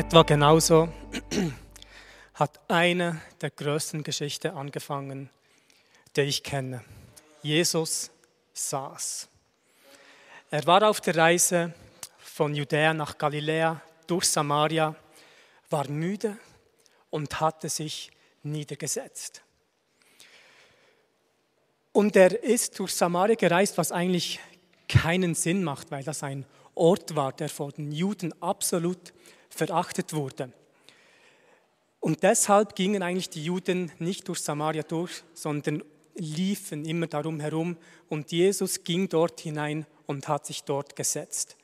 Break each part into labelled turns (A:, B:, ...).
A: Etwa genauso hat eine der größten Geschichten angefangen, die ich kenne. Jesus saß. Er war auf der Reise von Judäa nach Galiläa durch Samaria, war müde und hatte sich niedergesetzt. Und er ist durch Samaria gereist, was eigentlich keinen Sinn macht, weil das ein Ort war, der von den Juden absolut verachtet wurde. Und deshalb gingen eigentlich die Juden nicht durch Samaria durch, sondern liefen immer darum herum. Und Jesus ging dort hinein und hat sich dort gesetzt.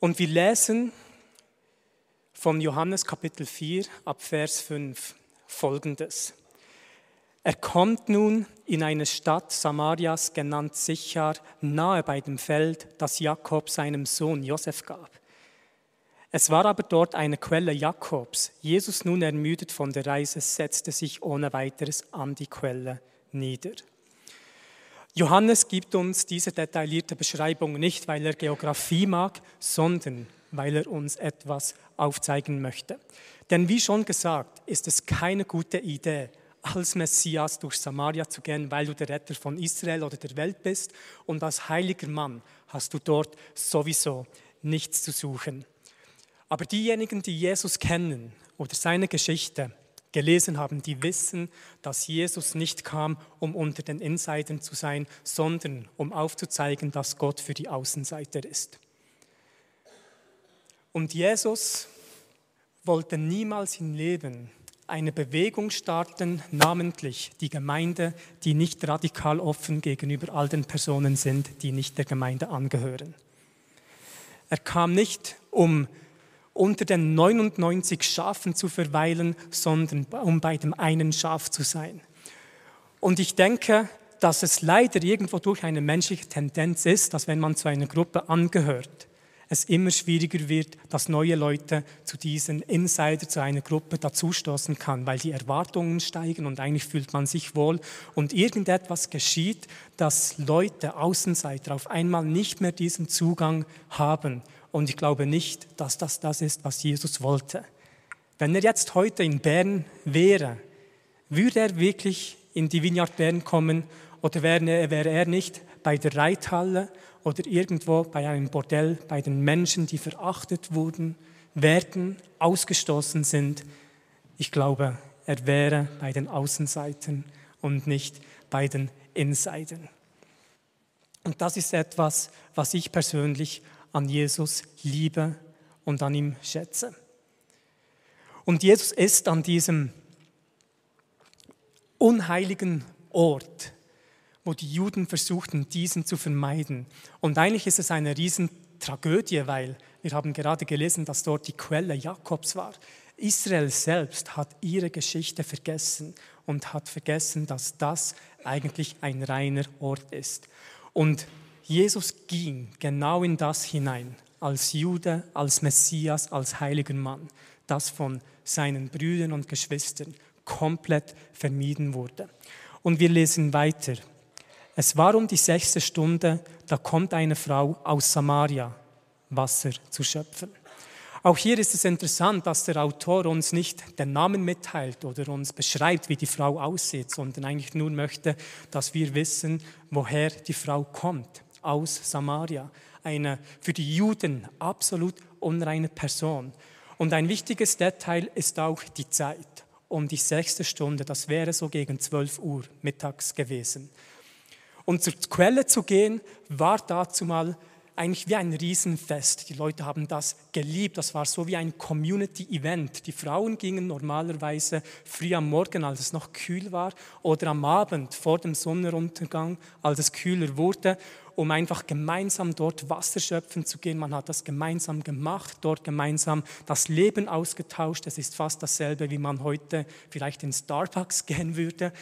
A: Und wir lesen vom Johannes Kapitel 4 ab Vers 5 folgendes. Er kommt nun in eine Stadt Samarias, genannt Sichar, nahe bei dem Feld, das Jakob seinem Sohn Josef gab. Es war aber dort eine Quelle Jakobs. Jesus, nun ermüdet von der Reise, setzte sich ohne weiteres an die Quelle nieder. Johannes gibt uns diese detaillierte Beschreibung nicht, weil er Geografie mag, sondern weil er uns etwas aufzeigen möchte. Denn wie schon gesagt, ist es keine gute Idee, als Messias durch Samaria zu gehen, weil du der Retter von Israel oder der Welt bist und als heiliger Mann hast du dort sowieso nichts zu suchen. Aber diejenigen, die Jesus kennen oder seine Geschichte gelesen haben, die wissen, dass Jesus nicht kam, um unter den Insidern zu sein, sondern um aufzuzeigen, dass Gott für die Außenseiter ist. Und Jesus wollte niemals im Leben eine Bewegung starten, namentlich die Gemeinde, die nicht radikal offen gegenüber all den Personen sind, die nicht der Gemeinde angehören. Er kam nicht, um unter den 99 Schafen zu verweilen, sondern um bei dem einen Schaf zu sein. Und ich denke, dass es leider irgendwo durch eine menschliche Tendenz ist, dass wenn man zu einer Gruppe angehört, es immer schwieriger wird, dass neue Leute zu diesen Insider, zu einer Gruppe dazustoßen kann, weil die Erwartungen steigen und eigentlich fühlt man sich wohl und irgendetwas geschieht, dass Leute, Außenseiter auf einmal nicht mehr diesen Zugang haben. Und ich glaube nicht, dass das das ist, was Jesus wollte. Wenn er jetzt heute in Bern wäre, würde er wirklich in die Vineyard Bern kommen oder wäre er nicht bei der Reithalle oder irgendwo bei einem Bordell, bei den Menschen, die verachtet wurden, werden, ausgestoßen sind. Ich glaube, er wäre bei den Außenseiten und nicht bei den Insidern. Und das ist etwas, was ich persönlich an Jesus liebe und an ihm schätze. Und Jesus ist an diesem unheiligen Ort wo die Juden versuchten, diesen zu vermeiden. Und eigentlich ist es eine Riesentragödie, weil wir haben gerade gelesen, dass dort die Quelle Jakobs war. Israel selbst hat ihre Geschichte vergessen und hat vergessen, dass das eigentlich ein reiner Ort ist. Und Jesus ging genau in das hinein, als Jude, als Messias, als heiliger Mann, das von seinen Brüdern und Geschwistern komplett vermieden wurde. Und wir lesen weiter. Es war um die sechste Stunde, da kommt eine Frau aus Samaria, Wasser zu schöpfen. Auch hier ist es interessant, dass der Autor uns nicht den Namen mitteilt oder uns beschreibt, wie die Frau aussieht, sondern eigentlich nur möchte, dass wir wissen, woher die Frau kommt, aus Samaria. Eine für die Juden absolut unreine Person. Und ein wichtiges Detail ist auch die Zeit. Um die sechste Stunde, das wäre so gegen 12 Uhr mittags gewesen. Und zur Quelle zu gehen, war dazu mal eigentlich wie ein Riesenfest. Die Leute haben das geliebt. Das war so wie ein Community-Event. Die Frauen gingen normalerweise früh am Morgen, als es noch kühl war, oder am Abend vor dem Sonnenuntergang, als es kühler wurde, um einfach gemeinsam dort Wasser schöpfen zu gehen. Man hat das gemeinsam gemacht, dort gemeinsam das Leben ausgetauscht. Es ist fast dasselbe, wie man heute vielleicht in Starbucks gehen würde.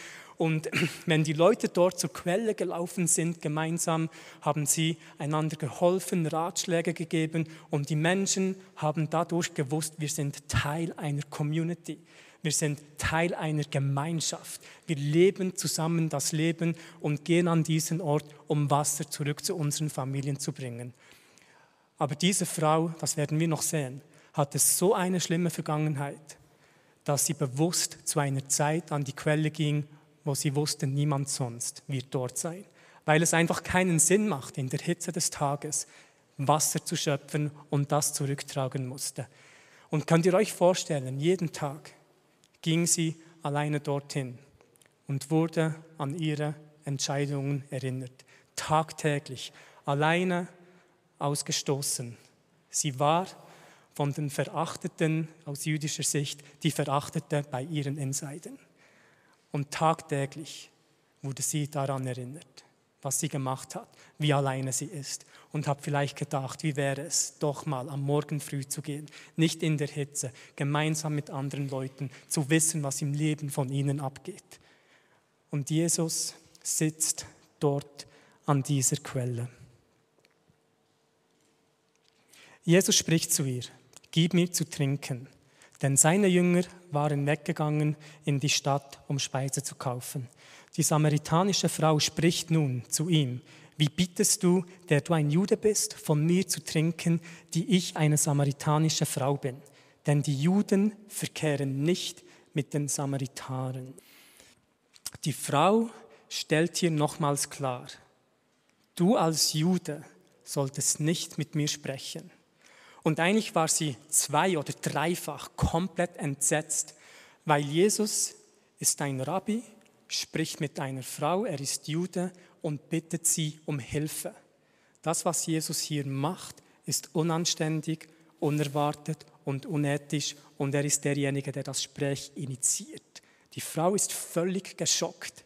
A: Und wenn die Leute dort zur Quelle gelaufen sind, gemeinsam, haben sie einander geholfen, Ratschläge gegeben und die Menschen haben dadurch gewusst, wir sind Teil einer Community. Wir sind Teil einer Gemeinschaft. Wir leben zusammen das Leben und gehen an diesen Ort, um Wasser zurück zu unseren Familien zu bringen. Aber diese Frau, das werden wir noch sehen, hatte so eine schlimme Vergangenheit, dass sie bewusst zu einer Zeit an die Quelle ging, wo sie wusste, niemand sonst wird dort sein. Weil es einfach keinen Sinn macht, in der Hitze des Tages Wasser zu schöpfen und das zurücktragen musste. Und könnt ihr euch vorstellen, jeden Tag ging sie alleine dorthin und wurde an ihre Entscheidungen erinnert. Tagtäglich, alleine ausgestoßen. Sie war von den Verachteten aus jüdischer Sicht die Verachtete bei ihren Insidern. Und tagtäglich wurde sie daran erinnert, was sie gemacht hat, wie alleine sie ist und habe vielleicht gedacht, wie wäre es, doch mal am Morgen früh zu gehen, nicht in der Hitze, gemeinsam mit anderen Leuten zu wissen, was im Leben von ihnen abgeht. Und Jesus sitzt dort an dieser Quelle. Jesus spricht zu ihr, gib mir zu trinken, denn seine Jünger waren weggegangen in die Stadt, um Speise zu kaufen. Die samaritanische Frau spricht nun zu ihm, wie bittest du, der du ein Jude bist, von mir zu trinken, die ich eine samaritanische Frau bin? Denn die Juden verkehren nicht mit den Samaritaren. Die Frau stellt hier nochmals klar, du als Jude solltest nicht mit mir sprechen. Und eigentlich war sie zwei- oder dreifach komplett entsetzt, weil Jesus ist ein Rabbi, spricht mit einer Frau, er ist Jude und bittet sie um Hilfe. Das, was Jesus hier macht, ist unanständig, unerwartet und unethisch und er ist derjenige, der das Gespräch initiiert. Die Frau ist völlig geschockt,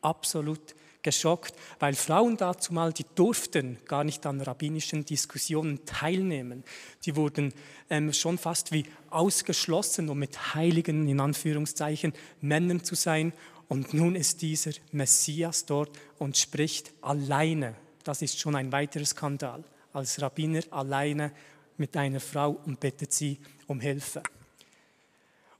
A: absolut geschockt, weil Frauen dazu mal, die durften gar nicht an rabbinischen Diskussionen teilnehmen. Die wurden ähm, schon fast wie ausgeschlossen, um mit heiligen, in Anführungszeichen, Männern zu sein. Und nun ist dieser Messias dort und spricht alleine. Das ist schon ein weiterer Skandal. Als Rabbiner alleine mit einer Frau und bittet sie um Hilfe.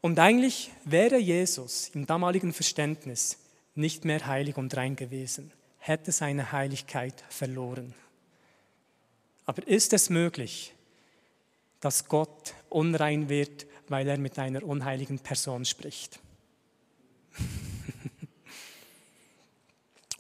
A: Und eigentlich wäre Jesus im damaligen Verständnis nicht mehr heilig und rein gewesen, hätte seine Heiligkeit verloren. Aber ist es möglich, dass Gott unrein wird, weil er mit einer unheiligen Person spricht?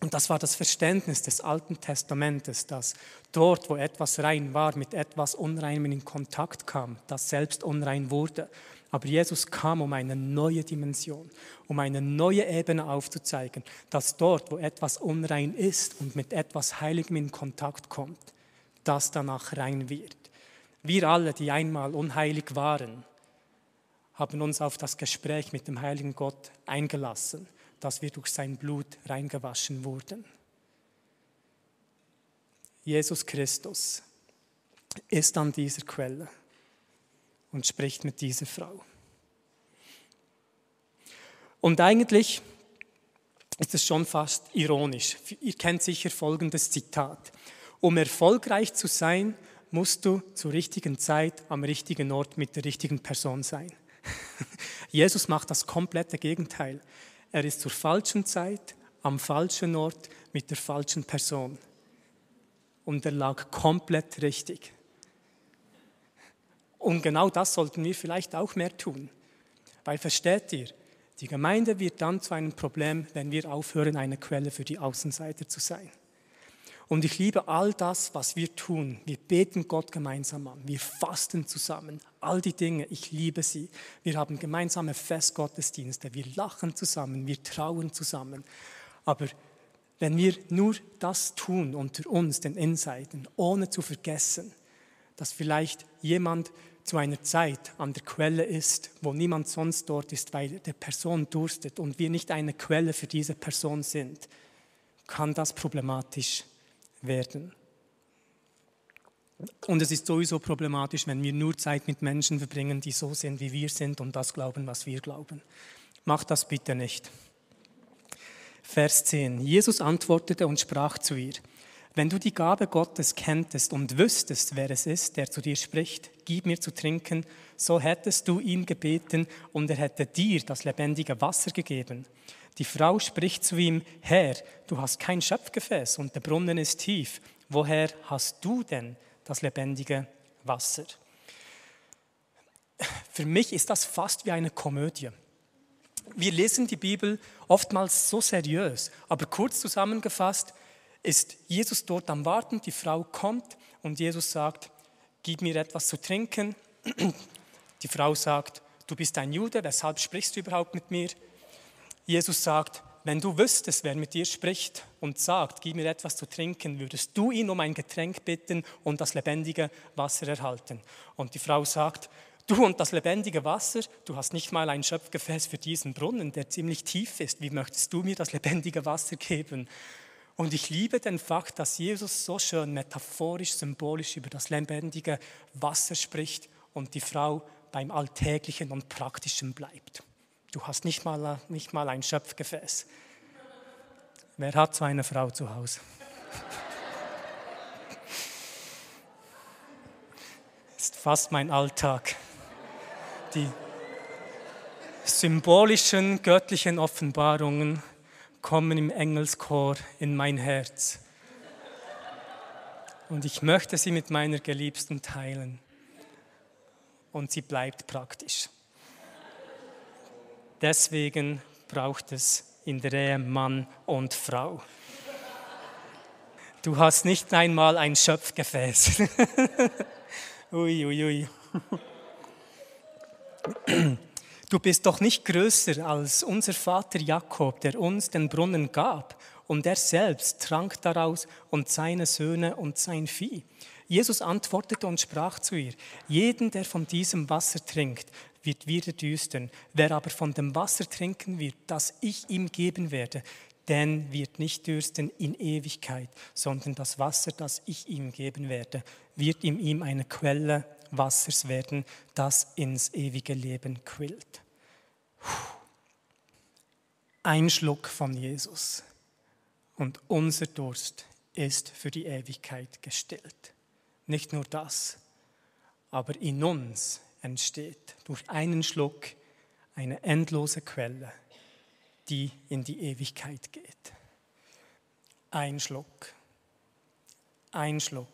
A: Und das war das Verständnis des Alten Testamentes, dass dort, wo etwas rein war, mit etwas Unreinem in Kontakt kam, das selbst unrein wurde. Aber Jesus kam, um eine neue Dimension, um eine neue Ebene aufzuzeigen, dass dort, wo etwas unrein ist und mit etwas Heiligem in Kontakt kommt, das danach rein wird. Wir alle, die einmal unheilig waren, haben uns auf das Gespräch mit dem heiligen Gott eingelassen dass wir durch sein Blut reingewaschen wurden. Jesus Christus ist an dieser Quelle und spricht mit dieser Frau. Und eigentlich ist es schon fast ironisch. Ihr kennt sicher folgendes Zitat. Um erfolgreich zu sein, musst du zur richtigen Zeit am richtigen Ort mit der richtigen Person sein. Jesus macht das komplette Gegenteil. Er ist zur falschen Zeit, am falschen Ort, mit der falschen Person. Und er lag komplett richtig. Und genau das sollten wir vielleicht auch mehr tun. Weil versteht ihr, die Gemeinde wird dann zu einem Problem, wenn wir aufhören, eine Quelle für die Außenseiter zu sein. Und ich liebe all das, was wir tun. Wir beten Gott gemeinsam an. Wir fasten zusammen. All die Dinge, ich liebe sie. Wir haben gemeinsame Festgottesdienste. Wir lachen zusammen. Wir trauen zusammen. Aber Wenn wir nur das tun unter uns, den Insidern, ohne zu vergessen, dass vielleicht jemand zu einer Zeit an der Quelle ist, wo niemand sonst dort ist, weil der Person durstet und wir nicht eine Quelle für diese Person sind, kann das problematisch werden. Und es ist sowieso problematisch, wenn wir nur Zeit mit Menschen verbringen, die so sind, wie wir sind und das glauben, was wir glauben. Macht das bitte nicht. Vers 10. Jesus antwortete und sprach zu ihr, wenn du die Gabe Gottes kenntest und wüsstest, wer es ist, der zu dir spricht, gib mir zu trinken, so hättest du ihn gebeten und er hätte dir das lebendige Wasser gegeben. Die Frau spricht zu ihm, Herr, du hast kein Schöpfgefäß und der Brunnen ist tief. Woher hast du denn das lebendige Wasser? Für mich ist das fast wie eine Komödie. Wir lesen die Bibel oftmals so seriös, aber kurz zusammengefasst ist Jesus dort am Warten, die Frau kommt und Jesus sagt, gib mir etwas zu trinken. Die Frau sagt, du bist ein Jude, weshalb sprichst du überhaupt mit mir? Jesus sagt, wenn du wüsstest, wer mit dir spricht und sagt, gib mir etwas zu trinken, würdest du ihn um ein Getränk bitten und das lebendige Wasser erhalten. Und die Frau sagt, du und das lebendige Wasser, du hast nicht mal ein Schöpfgefäß für diesen Brunnen, der ziemlich tief ist. Wie möchtest du mir das lebendige Wasser geben? Und ich liebe den Fakt, dass Jesus so schön metaphorisch, symbolisch über das lebendige Wasser spricht und die Frau beim Alltäglichen und Praktischen bleibt. Du hast nicht mal, nicht mal ein Schöpfgefäß. Wer hat so eine Frau zu Hause? ist fast mein Alltag. Die symbolischen göttlichen Offenbarungen kommen im Engelschor in mein Herz. Und ich möchte sie mit meiner Geliebsten teilen. Und sie bleibt praktisch. Deswegen braucht es in der Ehe Mann und Frau. Du hast nicht einmal ein Schöpfgefäß. ui, ui, ui. Du bist doch nicht größer als unser Vater Jakob, der uns den Brunnen gab, und er selbst trank daraus und seine Söhne und sein Vieh. Jesus antwortete und sprach zu ihr, jeden, der von diesem Wasser trinkt, wird wieder düstern. Wer aber von dem Wasser trinken wird, das ich ihm geben werde, denn wird nicht dürsten in Ewigkeit, sondern das Wasser, das ich ihm geben werde, wird in ihm eine Quelle Wassers werden, das ins ewige Leben quillt. Ein Schluck von Jesus und unser Durst ist für die Ewigkeit gestillt. Nicht nur das, aber in uns entsteht durch einen Schluck eine endlose Quelle, die in die Ewigkeit geht. Ein Schluck, ein Schluck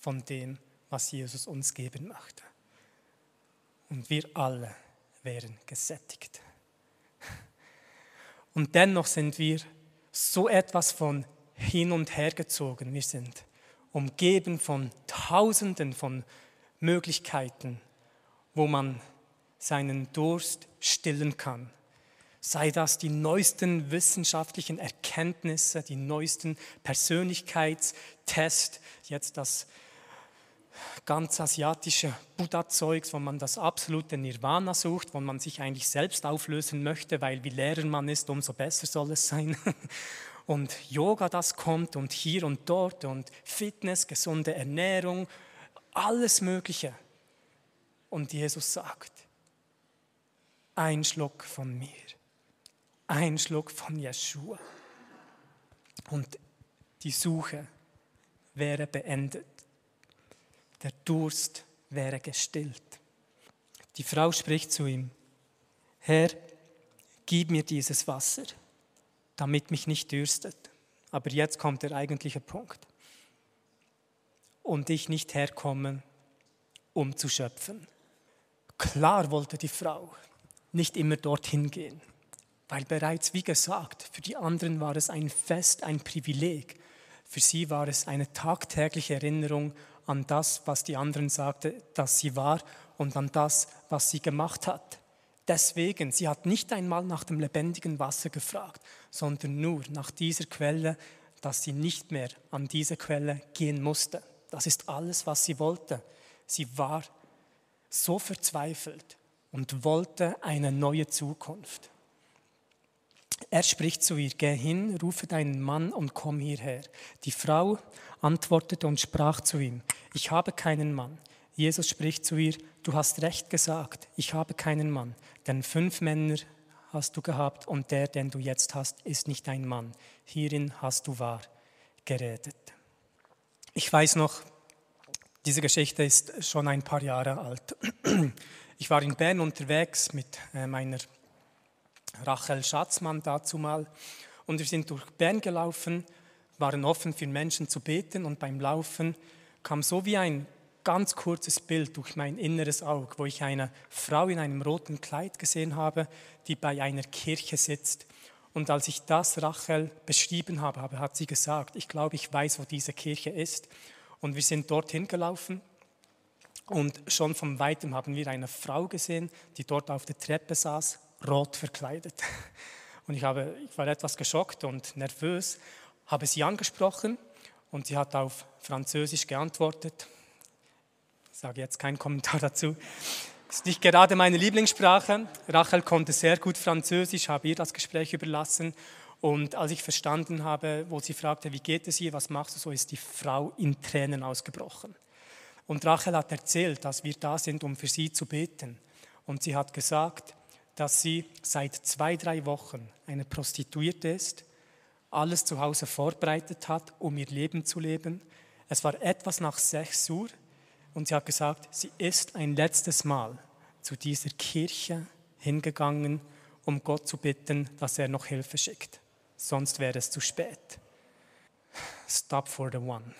A: von dem, was Jesus uns geben möchte. Und wir alle wären gesättigt. Und dennoch sind wir so etwas von hin und her gezogen. Wir sind umgeben von Tausenden von Möglichkeiten, wo man seinen Durst stillen kann. Sei das die neuesten wissenschaftlichen Erkenntnisse, die neuesten Persönlichkeitstests, jetzt das ganz asiatische Buddha-Zeugs, wo man das absolute Nirvana sucht, wo man sich eigentlich selbst auflösen möchte, weil wie leerer man ist, umso besser soll es sein. Und Yoga, das kommt und hier und dort und Fitness, gesunde Ernährung, alles Mögliche. Und Jesus sagt, ein Schluck von mir, ein Schluck von Yeshua. Und die Suche wäre beendet. Der Durst wäre gestillt. Die Frau spricht zu ihm, Herr, gib mir dieses Wasser, damit mich nicht dürstet. Aber jetzt kommt der eigentliche Punkt. Und ich nicht herkommen, um zu schöpfen. Klar wollte die Frau nicht immer dorthin gehen, weil bereits, wie gesagt, für die anderen war es ein Fest, ein Privileg. Für sie war es eine tagtägliche Erinnerung an das, was die anderen sagten, dass sie war und an das, was sie gemacht hat. deswegen, sie hat nicht einmal nach dem lebendigen Wasser gefragt, sondern nur nach dieser Quelle, dass sie nicht mehr an diese Quelle gehen musste. Das ist alles, was sie wollte. Sie war so verzweifelt und wollte eine neue Zukunft. Er spricht zu ihr, geh hin, rufe deinen Mann und komm hierher. Die Frau antwortete und sprach zu ihm, ich habe keinen Mann. Jesus spricht zu ihr, du hast recht gesagt, ich habe keinen Mann, denn fünf Männer hast du gehabt und der, den du jetzt hast, ist nicht ein Mann. Hierin hast du wahr geredet. Ich weiß noch, diese Geschichte ist schon ein paar Jahre alt. Ich war in Bern unterwegs mit äh, meiner Rachel Schatzmann dazu mal und wir sind durch Bern gelaufen, waren offen für Menschen zu beten und beim Laufen kam so wie ein ganz kurzes Bild durch mein inneres Auge, wo ich eine Frau in einem roten Kleid gesehen habe, die bei einer Kirche sitzt. Und als ich das Rachel beschrieben habe, hat sie gesagt, ich glaube, ich weiß, wo diese Kirche ist. Und wir sind dorthin gelaufen und schon von weitem haben wir eine Frau gesehen, die dort auf der Treppe saß, rot verkleidet. Und ich, habe, ich war etwas geschockt und nervös, habe sie angesprochen und sie hat auf Französisch geantwortet sage jetzt keinen Kommentar dazu. Das ist nicht gerade meine Lieblingssprache. Rachel konnte sehr gut Französisch, habe ihr das Gespräch überlassen. Und als ich verstanden habe, wo sie fragte, wie geht es ihr, was machst du so, ist die Frau in Tränen ausgebrochen. Und Rachel hat erzählt, dass wir da sind, um für sie zu beten. Und sie hat gesagt, dass sie seit zwei, drei Wochen eine Prostituierte ist, alles zu Hause vorbereitet hat, um ihr Leben zu leben. Es war etwas nach sechs Uhr und sie hat gesagt, sie ist ein letztes Mal zu dieser Kirche hingegangen, um Gott zu bitten, dass er noch Hilfe schickt. Sonst wäre es zu spät. Stop for the one.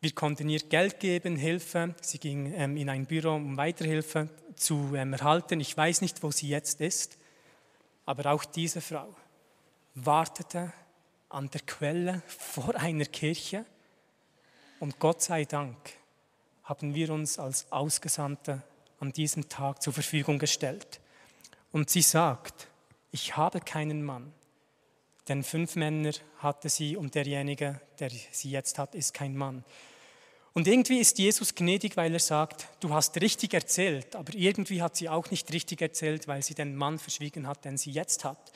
A: Wir konnten ihr Geld geben, Hilfe. Sie ging ähm, in ein Büro, um Weiterhilfe zu ähm, erhalten. Ich weiß nicht, wo sie jetzt ist, aber auch diese Frau wartete an der Quelle vor einer Kirche und Gott sei Dank haben wir uns als Ausgesandte an diesem Tag zur Verfügung gestellt. Und sie sagt, ich habe keinen Mann, denn fünf Männer hatte sie und derjenige, der sie jetzt hat, ist kein Mann. Und irgendwie ist Jesus gnädig, weil er sagt, du hast richtig erzählt, aber irgendwie hat sie auch nicht richtig erzählt, weil sie den Mann verschwiegen hat, den sie jetzt hat.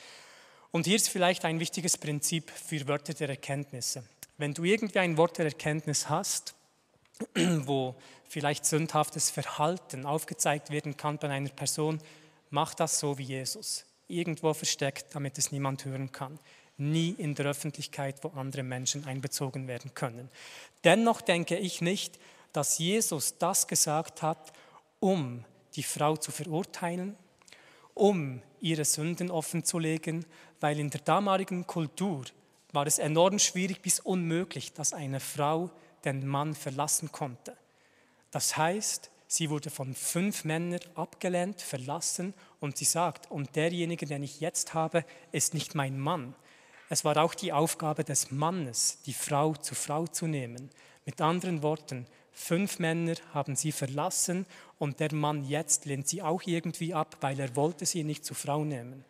A: Und hier ist vielleicht ein wichtiges Prinzip für Wörter der Erkenntnisse. Wenn du irgendwie ein Wort der Erkenntnis hast, wo vielleicht sündhaftes Verhalten aufgezeigt werden kann bei einer Person, mach das so wie Jesus. Irgendwo versteckt, damit es niemand hören kann. Nie in der Öffentlichkeit, wo andere Menschen einbezogen werden können. Dennoch denke ich nicht, dass Jesus das gesagt hat, um die Frau zu verurteilen, um ihre Sünden offenzulegen, weil in der damaligen Kultur war es enorm schwierig bis unmöglich, dass eine Frau den Mann verlassen konnte. Das heißt, sie wurde von fünf Männern abgelehnt, verlassen und sie sagt, und derjenige, den ich jetzt habe, ist nicht mein Mann. Es war auch die Aufgabe des Mannes, die Frau zur Frau zu nehmen. Mit anderen Worten, fünf Männer haben sie verlassen und der Mann jetzt lehnt sie auch irgendwie ab, weil er wollte sie nicht zur Frau nehmen.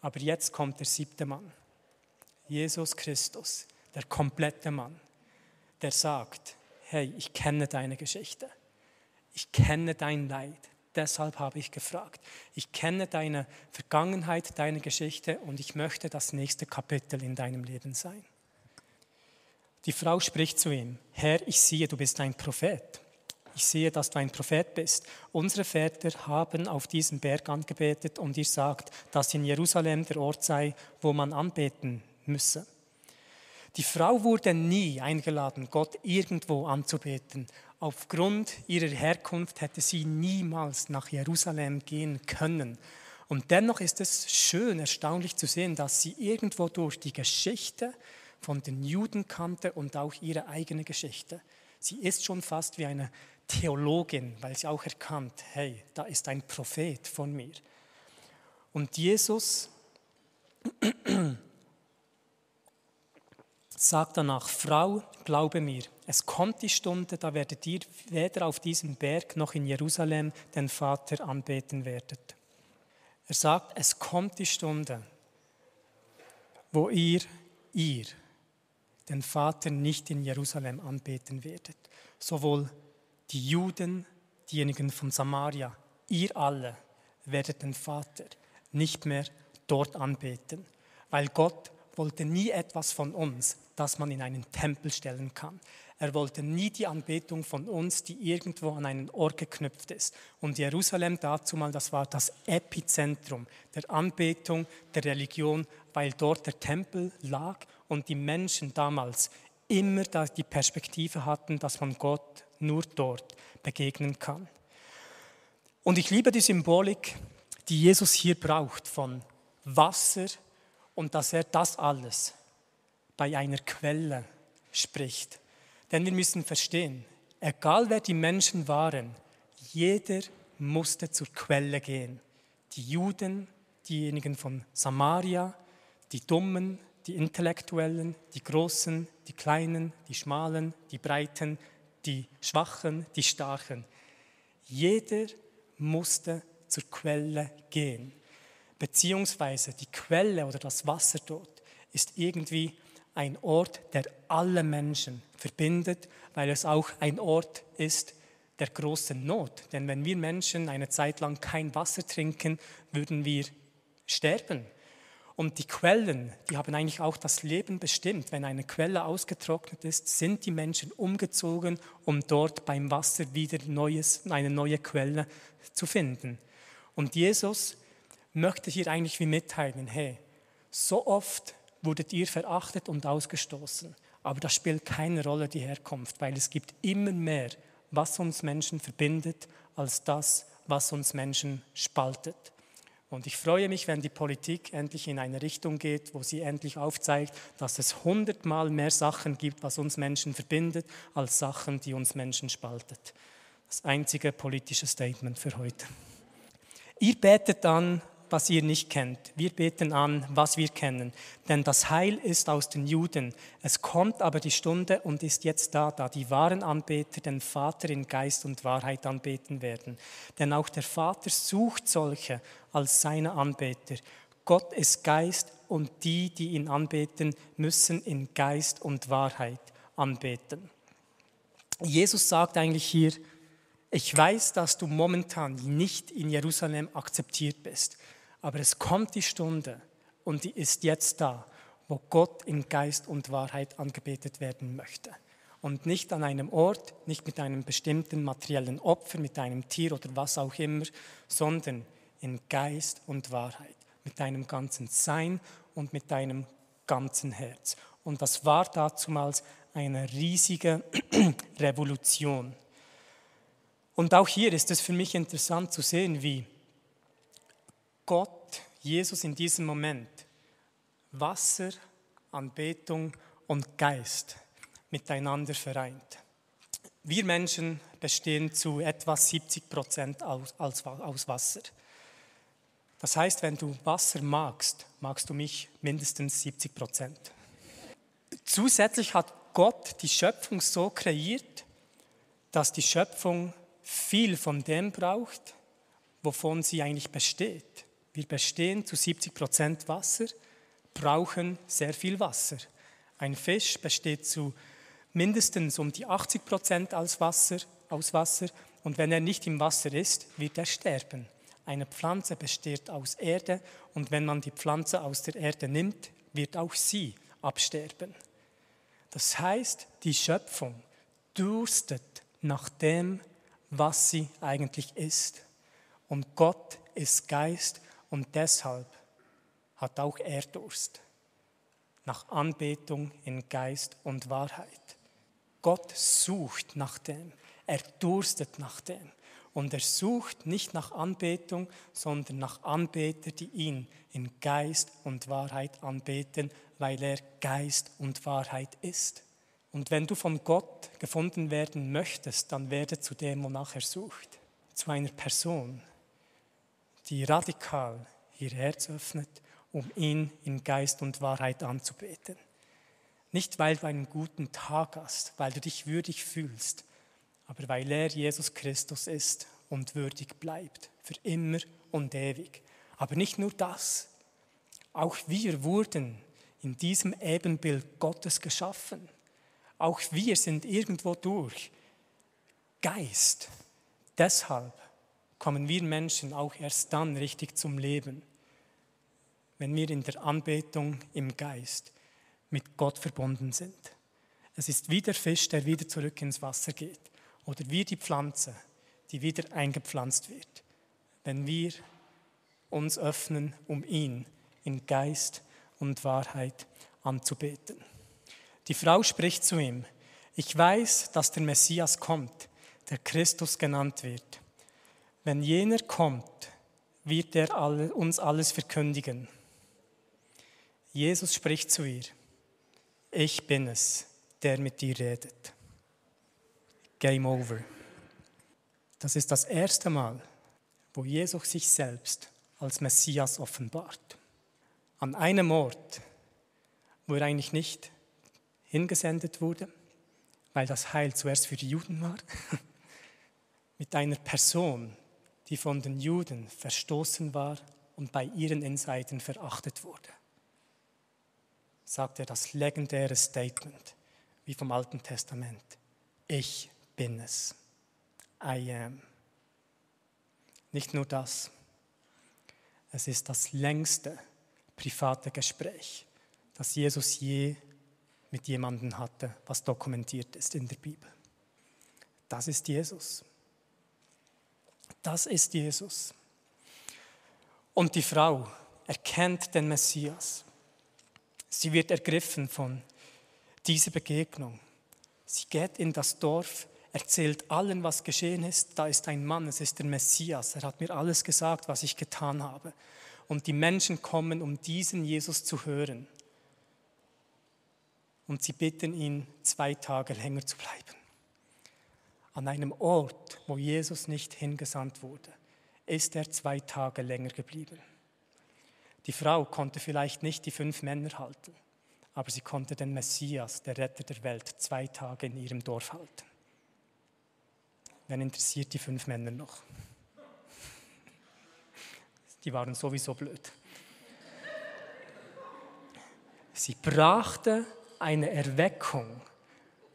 A: Aber jetzt kommt der siebte Mann. Jesus Christus, der komplette Mann der sagt, hey, ich kenne deine Geschichte, ich kenne dein Leid, deshalb habe ich gefragt. Ich kenne deine Vergangenheit, deine Geschichte und ich möchte das nächste Kapitel in deinem Leben sein. Die Frau spricht zu ihm, Herr, ich sehe, du bist ein Prophet. Ich sehe, dass du ein Prophet bist. Unsere Väter haben auf diesem Berg angebetet und ihr sagt, dass in Jerusalem der Ort sei, wo man anbeten müsse. Die Frau wurde nie eingeladen, Gott irgendwo anzubeten. Aufgrund ihrer Herkunft hätte sie niemals nach Jerusalem gehen können. Und dennoch ist es schön, erstaunlich zu sehen, dass sie irgendwo durch die Geschichte von den Juden kannte und auch ihre eigene Geschichte. Sie ist schon fast wie eine Theologin, weil sie auch erkannt, hey, da ist ein Prophet von mir. Und Jesus sagt danach, Frau, glaube mir, es kommt die Stunde, da werdet ihr weder auf diesem Berg noch in Jerusalem den Vater anbeten werdet. Er sagt, es kommt die Stunde, wo ihr, ihr, den Vater nicht in Jerusalem anbeten werdet. Sowohl die Juden, diejenigen von Samaria, ihr alle werdet den Vater nicht mehr dort anbeten, weil Gott wollte nie etwas von uns, das man in einen Tempel stellen kann. Er wollte nie die Anbetung von uns, die irgendwo an einen Ort geknüpft ist. Und Jerusalem dazu mal, das war das Epizentrum der Anbetung, der Religion, weil dort der Tempel lag und die Menschen damals immer die Perspektive hatten, dass man Gott nur dort begegnen kann. Und ich liebe die Symbolik, die Jesus hier braucht von Wasser und dass er das alles bei einer Quelle spricht. Denn wir müssen verstehen, egal wer die Menschen waren, jeder musste zur Quelle gehen. Die Juden, diejenigen von Samaria, die Dummen, die Intellektuellen, die Großen, die Kleinen, die Schmalen, die Breiten, die Schwachen, die Starken. Jeder musste zur Quelle gehen. Beziehungsweise die Quelle oder das Wasser dort ist irgendwie ein Ort, der alle Menschen verbindet, weil es auch ein Ort ist der großen Not. Denn wenn wir Menschen eine Zeit lang kein Wasser trinken, würden wir sterben. Und die Quellen, die haben eigentlich auch das Leben bestimmt. Wenn eine Quelle ausgetrocknet ist, sind die Menschen umgezogen, um dort beim Wasser wieder neues, eine neue Quelle zu finden. Und Jesus möchte hier eigentlich wie mitteilen, hey, so oft wurdet ihr verachtet und ausgestoßen. Aber das spielt keine Rolle, die Herkunft, weil es gibt immer mehr, was uns Menschen verbindet, als das, was uns Menschen spaltet. Und ich freue mich, wenn die Politik endlich in eine Richtung geht, wo sie endlich aufzeigt, dass es hundertmal mehr Sachen gibt, was uns Menschen verbindet, als Sachen, die uns Menschen spaltet. Das einzige politische Statement für heute. Ihr betet dann was ihr nicht kennt. Wir beten an, was wir kennen. Denn das Heil ist aus den Juden. Es kommt aber die Stunde und ist jetzt da, da die wahren Anbeter den Vater in Geist und Wahrheit anbeten werden. Denn auch der Vater sucht solche als seine Anbeter. Gott ist Geist und die, die ihn anbeten, müssen in Geist und Wahrheit anbeten. Jesus sagt eigentlich hier, ich weiß, dass du momentan nicht in Jerusalem akzeptiert bist. Aber es kommt die Stunde und die ist jetzt da, wo Gott in Geist und Wahrheit angebetet werden möchte. Und nicht an einem Ort, nicht mit einem bestimmten materiellen Opfer, mit einem Tier oder was auch immer, sondern in Geist und Wahrheit, mit deinem ganzen Sein und mit deinem ganzen Herz. Und das war dazumals eine riesige Revolution. Und auch hier ist es für mich interessant zu sehen, wie Gott, Jesus in diesem Moment Wasser, Anbetung und Geist miteinander vereint. Wir Menschen bestehen zu etwa 70 Prozent aus, aus Wasser. Das heißt, wenn du Wasser magst, magst du mich mindestens 70 Prozent. Zusätzlich hat Gott die Schöpfung so kreiert, dass die Schöpfung viel von dem braucht, wovon sie eigentlich besteht. Wir bestehen zu 70 Prozent Wasser, brauchen sehr viel Wasser. Ein Fisch besteht zu mindestens um die 80 Prozent aus Wasser, aus Wasser und wenn er nicht im Wasser ist, wird er sterben. Eine Pflanze besteht aus Erde und wenn man die Pflanze aus der Erde nimmt, wird auch sie absterben. Das heißt, die Schöpfung durstet nach dem, was sie eigentlich ist. Und Gott ist Geist und deshalb hat auch er Durst nach Anbetung in Geist und Wahrheit. Gott sucht nach dem, er durstet nach dem. Und er sucht nicht nach Anbetung, sondern nach Anbeter, die ihn in Geist und Wahrheit anbeten, weil er Geist und Wahrheit ist. Und wenn du von Gott gefunden werden möchtest, dann werde zu dem, wonach er sucht, zu einer Person, die radikal ihr Herz öffnet, um ihn in Geist und Wahrheit anzubeten. Nicht, weil du einen guten Tag hast, weil du dich würdig fühlst, aber weil er Jesus Christus ist und würdig bleibt, für immer und ewig. Aber nicht nur das, auch wir wurden in diesem Ebenbild Gottes geschaffen. Auch wir sind irgendwo durch Geist. Deshalb kommen wir Menschen auch erst dann richtig zum Leben, wenn wir in der Anbetung im Geist mit Gott verbunden sind. Es ist wie der Fisch, der wieder zurück ins Wasser geht oder wie die Pflanze, die wieder eingepflanzt wird, wenn wir uns öffnen, um ihn in Geist und Wahrheit anzubeten. Die Frau spricht zu ihm, ich weiß, dass der Messias kommt, der Christus genannt wird. Wenn jener kommt, wird er uns alles verkündigen. Jesus spricht zu ihr, ich bin es, der mit dir redet. Game over. Das ist das erste Mal, wo Jesus sich selbst als Messias offenbart. An einem Ort, wo er eigentlich nicht hingesendet wurde, weil das Heil zuerst für die Juden war, mit einer Person, die von den Juden verstoßen war und bei ihren Inseiten verachtet wurde, sagt er das legendäre Statement, wie vom Alten Testament. Ich bin es. I am. Nicht nur das, es ist das längste private Gespräch, das Jesus je mit jemandem hatte, was dokumentiert ist in der Bibel. Das ist Jesus. Das ist Jesus. Und die Frau erkennt den Messias. Sie wird ergriffen von dieser Begegnung. Sie geht in das Dorf, erzählt allen, was geschehen ist. Da ist ein Mann, es ist der Messias. Er hat mir alles gesagt, was ich getan habe. Und die Menschen kommen, um diesen Jesus zu hören. Und sie bitten ihn, zwei Tage länger zu bleiben. An einem Ort, wo Jesus nicht hingesandt wurde, ist er zwei Tage länger geblieben. Die Frau konnte vielleicht nicht die fünf Männer halten, aber sie konnte den Messias, der Retter der Welt, zwei Tage in ihrem Dorf halten. Wen interessiert die fünf Männer noch? Die waren sowieso blöd. Sie brachte eine Erweckung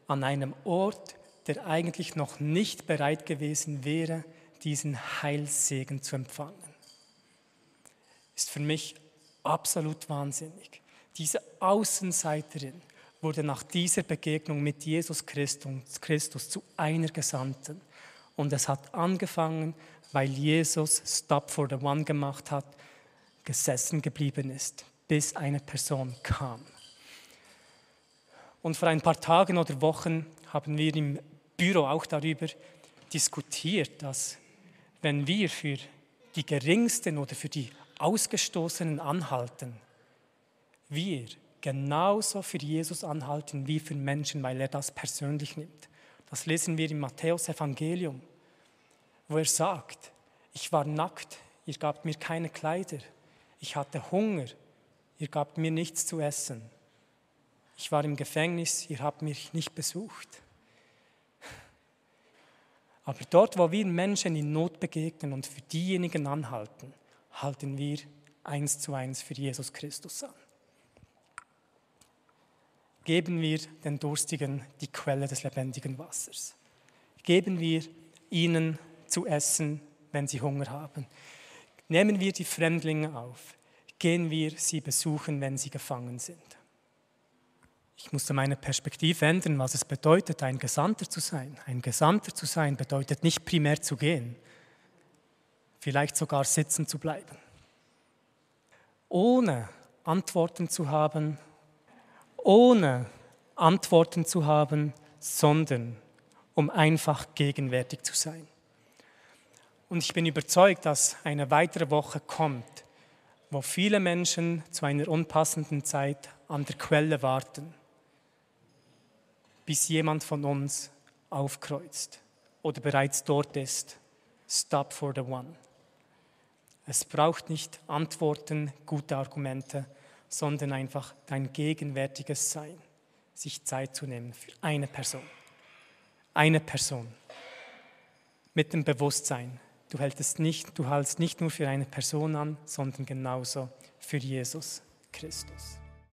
A: an einem Ort, der eigentlich noch nicht bereit gewesen wäre, diesen Heilssegen zu empfangen. Ist für mich absolut wahnsinnig. Diese Außenseiterin wurde nach dieser Begegnung mit Jesus Christus, Christus zu einer Gesandten. Und es hat angefangen, weil Jesus Stop for the One gemacht hat, gesessen geblieben ist, bis eine Person kam. Und vor ein paar Tagen oder Wochen haben wir im Büro auch darüber diskutiert, dass wenn wir für die Geringsten oder für die Ausgestoßenen anhalten, wir genauso für Jesus anhalten wie für Menschen, weil er das persönlich nimmt. Das lesen wir im Matthäus Evangelium, wo er sagt, ich war nackt, ihr gabt mir keine Kleider, ich hatte Hunger, ihr gabt mir nichts zu essen, ich war im Gefängnis, ihr habt mich nicht besucht. Aber dort, wo wir Menschen in Not begegnen und für diejenigen anhalten, halten wir eins zu eins für Jesus Christus an geben wir den Durstigen die Quelle des lebendigen Wassers. Geben wir ihnen zu essen, wenn sie Hunger haben. Nehmen wir die Fremdlinge auf. Gehen wir sie besuchen, wenn sie gefangen sind. Ich musste meine Perspektive ändern, was es bedeutet, ein Gesandter zu sein. Ein Gesandter zu sein bedeutet nicht primär zu gehen, vielleicht sogar sitzen zu bleiben. Ohne Antworten zu haben ohne Antworten zu haben, sondern um einfach gegenwärtig zu sein. Und ich bin überzeugt, dass eine weitere Woche kommt, wo viele Menschen zu einer unpassenden Zeit an der Quelle warten, bis jemand von uns aufkreuzt oder bereits dort ist. Stop for the one. Es braucht nicht Antworten, gute Argumente, sondern einfach dein gegenwärtiges Sein, sich Zeit zu nehmen für eine Person. Eine Person. Mit dem Bewusstsein, du hältst nicht, du hältst nicht nur für eine Person an, sondern genauso für Jesus Christus.